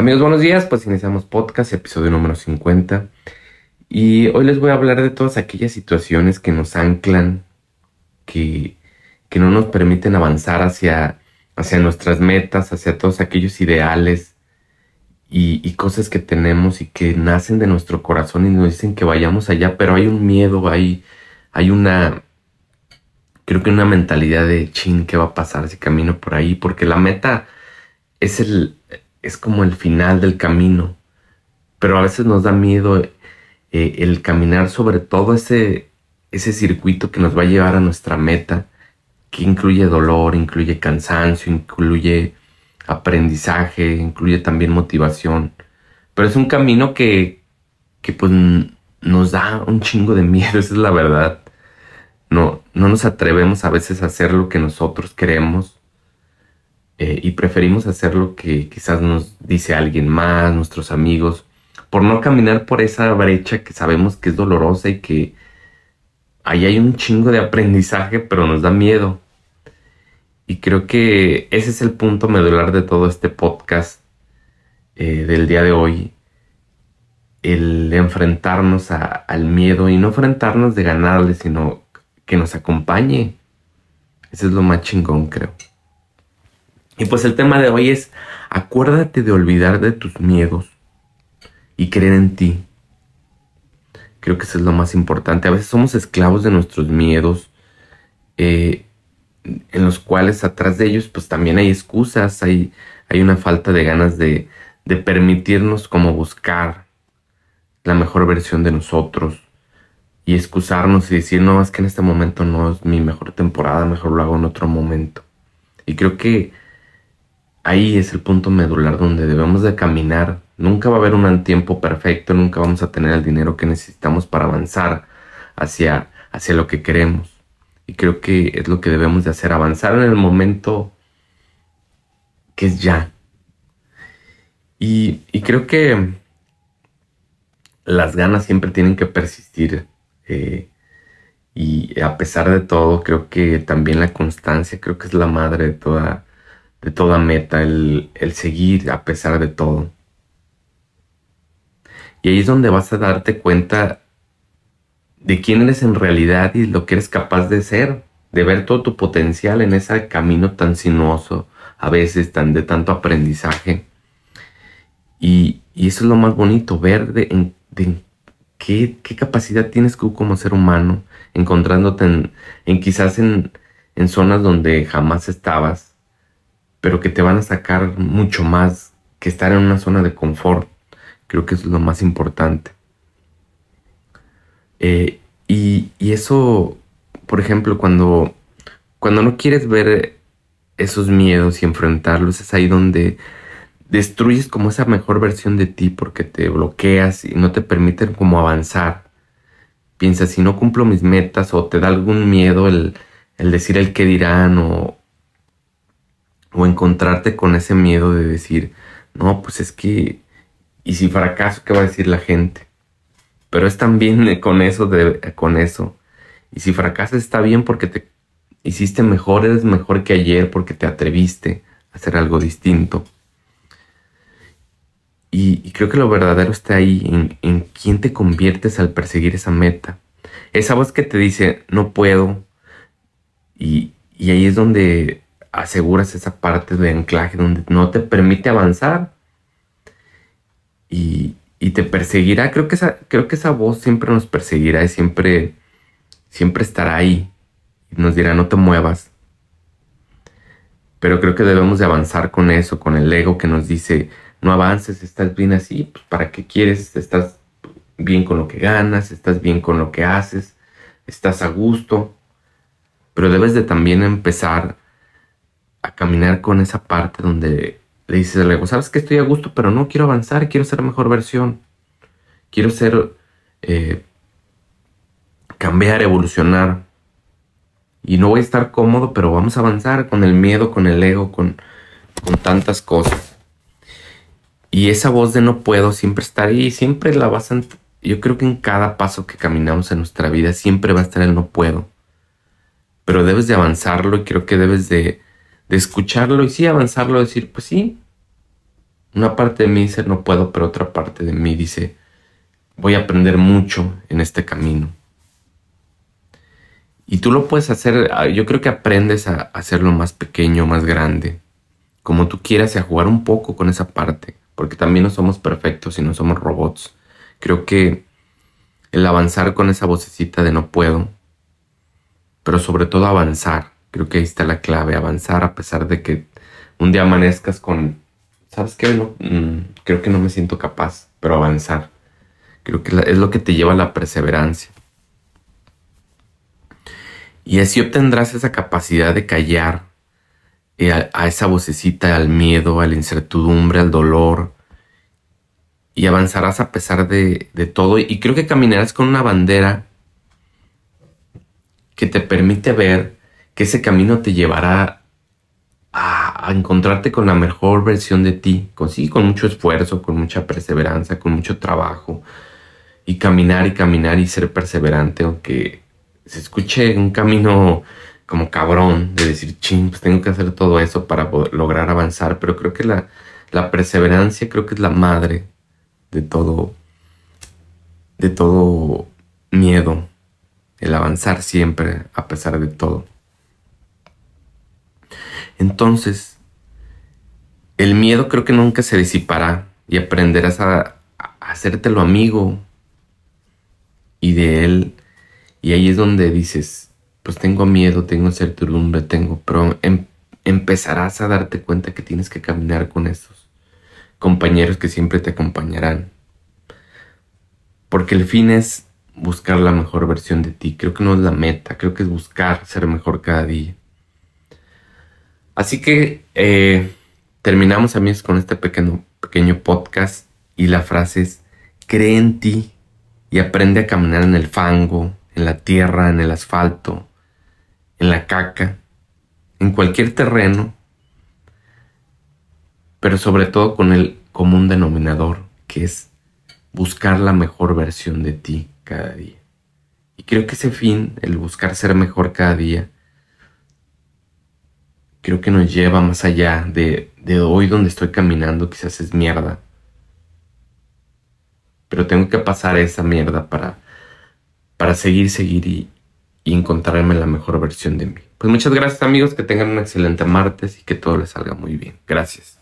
Amigos, buenos días. Pues iniciamos podcast, episodio número 50. Y hoy les voy a hablar de todas aquellas situaciones que nos anclan, que, que no nos permiten avanzar hacia, hacia nuestras metas, hacia todos aquellos ideales y, cosas que tenemos y que nacen de nuestro corazón y nos dicen que vayamos allá, pero hay un miedo, hay, hay una, creo que una mentalidad de chin, ¿qué va a pasar si camino por ahí? Porque la meta es el, es como el final del camino, pero a veces nos da miedo eh, el caminar sobre todo ese, ese circuito que nos va a llevar a nuestra meta, que incluye dolor, incluye cansancio, incluye aprendizaje, incluye también motivación, pero es un camino que, que pues nos da un chingo de miedo, esa es la verdad. No, no nos atrevemos a veces a hacer lo que nosotros queremos eh, y preferimos hacer lo que quizás nos dice alguien más, nuestros amigos, por no caminar por esa brecha que sabemos que es dolorosa y que ahí hay un chingo de aprendizaje, pero nos da miedo. Y creo que ese es el punto medular de todo este podcast eh, del día de hoy. El enfrentarnos al miedo y no enfrentarnos de ganarle, sino que nos acompañe. Ese es lo más chingón, creo. Y pues el tema de hoy es, acuérdate de olvidar de tus miedos y creer en ti. Creo que eso es lo más importante. A veces somos esclavos de nuestros miedos, eh, en los cuales atrás de ellos pues también hay excusas, hay, hay una falta de ganas de, de permitirnos como buscar la mejor versión de nosotros y excusarnos y decir, no, es que en este momento no es mi mejor temporada, mejor lo hago en otro momento. Y creo que ahí es el punto medular donde debemos de caminar. Nunca va a haber un tiempo perfecto, nunca vamos a tener el dinero que necesitamos para avanzar hacia, hacia lo que queremos. Y creo que es lo que debemos de hacer, avanzar en el momento que es ya. Y, y creo que las ganas siempre tienen que persistir. Eh, y a pesar de todo, creo que también la constancia, creo que es la madre de toda, de toda meta, el, seguir a pesar de todo. Y ahí es donde vas a darte cuenta de quién eres en realidad y lo que eres capaz de ser, de ver todo tu potencial en ese camino tan sinuoso, a veces tan de tanto aprendizaje. Y, eso es lo más bonito, ver de, qué, capacidad tienes tú como ser humano, encontrándote en, quizás en, en zonas donde jamás estabas pero que te van a sacar mucho más que estar en una zona de confort. Creo que es lo más importante. Eh, y, eso, por ejemplo, cuando, cuando no quieres ver esos miedos y enfrentarlos, es ahí donde destruyes como esa mejor versión de ti porque te bloqueas y no te permiten como avanzar. Piensas, si no cumplo mis metas o te da algún miedo el, el decir el que dirán o, o encontrarte con ese miedo de decir, no, pues es que, ¿y si fracaso, qué va a decir la gente? Pero es también con eso, de, con eso. Y si fracasas está bien porque te hiciste mejor, eres mejor que ayer porque te atreviste a hacer algo distinto. Y, creo que lo verdadero está ahí, en, en quién te conviertes al perseguir esa meta. Esa voz que te dice, no puedo. Y, y ahí es donde aseguras esa parte de anclaje donde no te permite avanzar y, te perseguirá. Creo que, esa, creo que esa voz siempre nos perseguirá y siempre, siempre estará ahí y nos dirá no te muevas. Pero creo que debemos de avanzar con eso, con el ego que nos dice no avances, estás bien así, pues ¿para qué quieres? Estás bien con lo que ganas, estás bien con lo que haces, estás a gusto. Pero debes de también empezar a caminar con esa parte donde le dices al ego, sabes que estoy a gusto, pero no quiero avanzar, quiero ser mejor versión. Quiero ser, eh, cambiar, evolucionar. Y no voy a estar cómodo, pero vamos a avanzar con el miedo, con el ego, con, con tantas cosas. Y esa voz de no puedo siempre está ahí, siempre la vas a... Yo creo que en cada paso que caminamos en nuestra vida siempre va a estar el no puedo. Pero debes de avanzarlo y creo que debes de, de escucharlo y sí avanzarlo, decir, pues sí, Una parte de mí dice no puedo, pero otra parte de mí dice voy a aprender mucho en este camino. Y tú lo puedes hacer, ah, yo creo que aprendes a hacerlo más pequeño, más grande, como tú quieras y a jugar un poco con esa parte, porque también no somos perfectos y no somos robots. Creo que el avanzar con esa vocecita de no puedo, pero sobre todo avanzar, creo que ahí está la clave, avanzar a pesar de que un día amanezcas con, ¿sabes qué? No, mm, creo que no me siento capaz, pero avanzar. Creo que es lo que te lleva a la perseverancia. Y así obtendrás esa capacidad de callar eh, a, esa vocecita, al miedo, a la incertidumbre, al dolor. Y avanzarás a pesar de, todo. Y creo que caminarás con una bandera que te permite ver que ese camino te llevará a, encontrarte con la mejor versión de ti, con, con mucho esfuerzo, con mucha perseverancia, con mucho trabajo, y caminar y caminar y ser perseverante, aunque se escuche un camino como cabrón de decir, ching, pues tengo que hacer todo eso para lograr avanzar, pero creo que la, la perseverancia creo que es la madre de todo, de todo miedo, el avanzar siempre a pesar de todo. Entonces, el miedo creo que nunca se disipará y aprenderás a, hacértelo amigo y de él y ahí es donde dices, pues tengo miedo, tengo certidumbre, tengo, pero em, empezarás a darte cuenta que tienes que caminar con esos compañeros que siempre te acompañarán. Porque el fin es buscar la mejor versión de ti. Creo que no es la meta, creo que es buscar ser mejor cada día. Así que eh, terminamos amigos con este pequeño, pequeño podcast y la frase es, cree en ti y aprende a caminar en el fango, en la tierra, en el asfalto, en la caca, en cualquier terreno, pero sobre todo con el común denominador, que es buscar la mejor versión de ti cada día. Y creo que ese fin, el buscar ser mejor cada día, creo que nos lleva más allá de, de hoy donde estoy caminando, quizás es mierda. Pero tengo que pasar esa mierda para para seguir, seguir y, encontrarme la mejor versión de mí. Pues muchas gracias amigos, que tengan un excelente martes y que todo les salga muy bien. Gracias.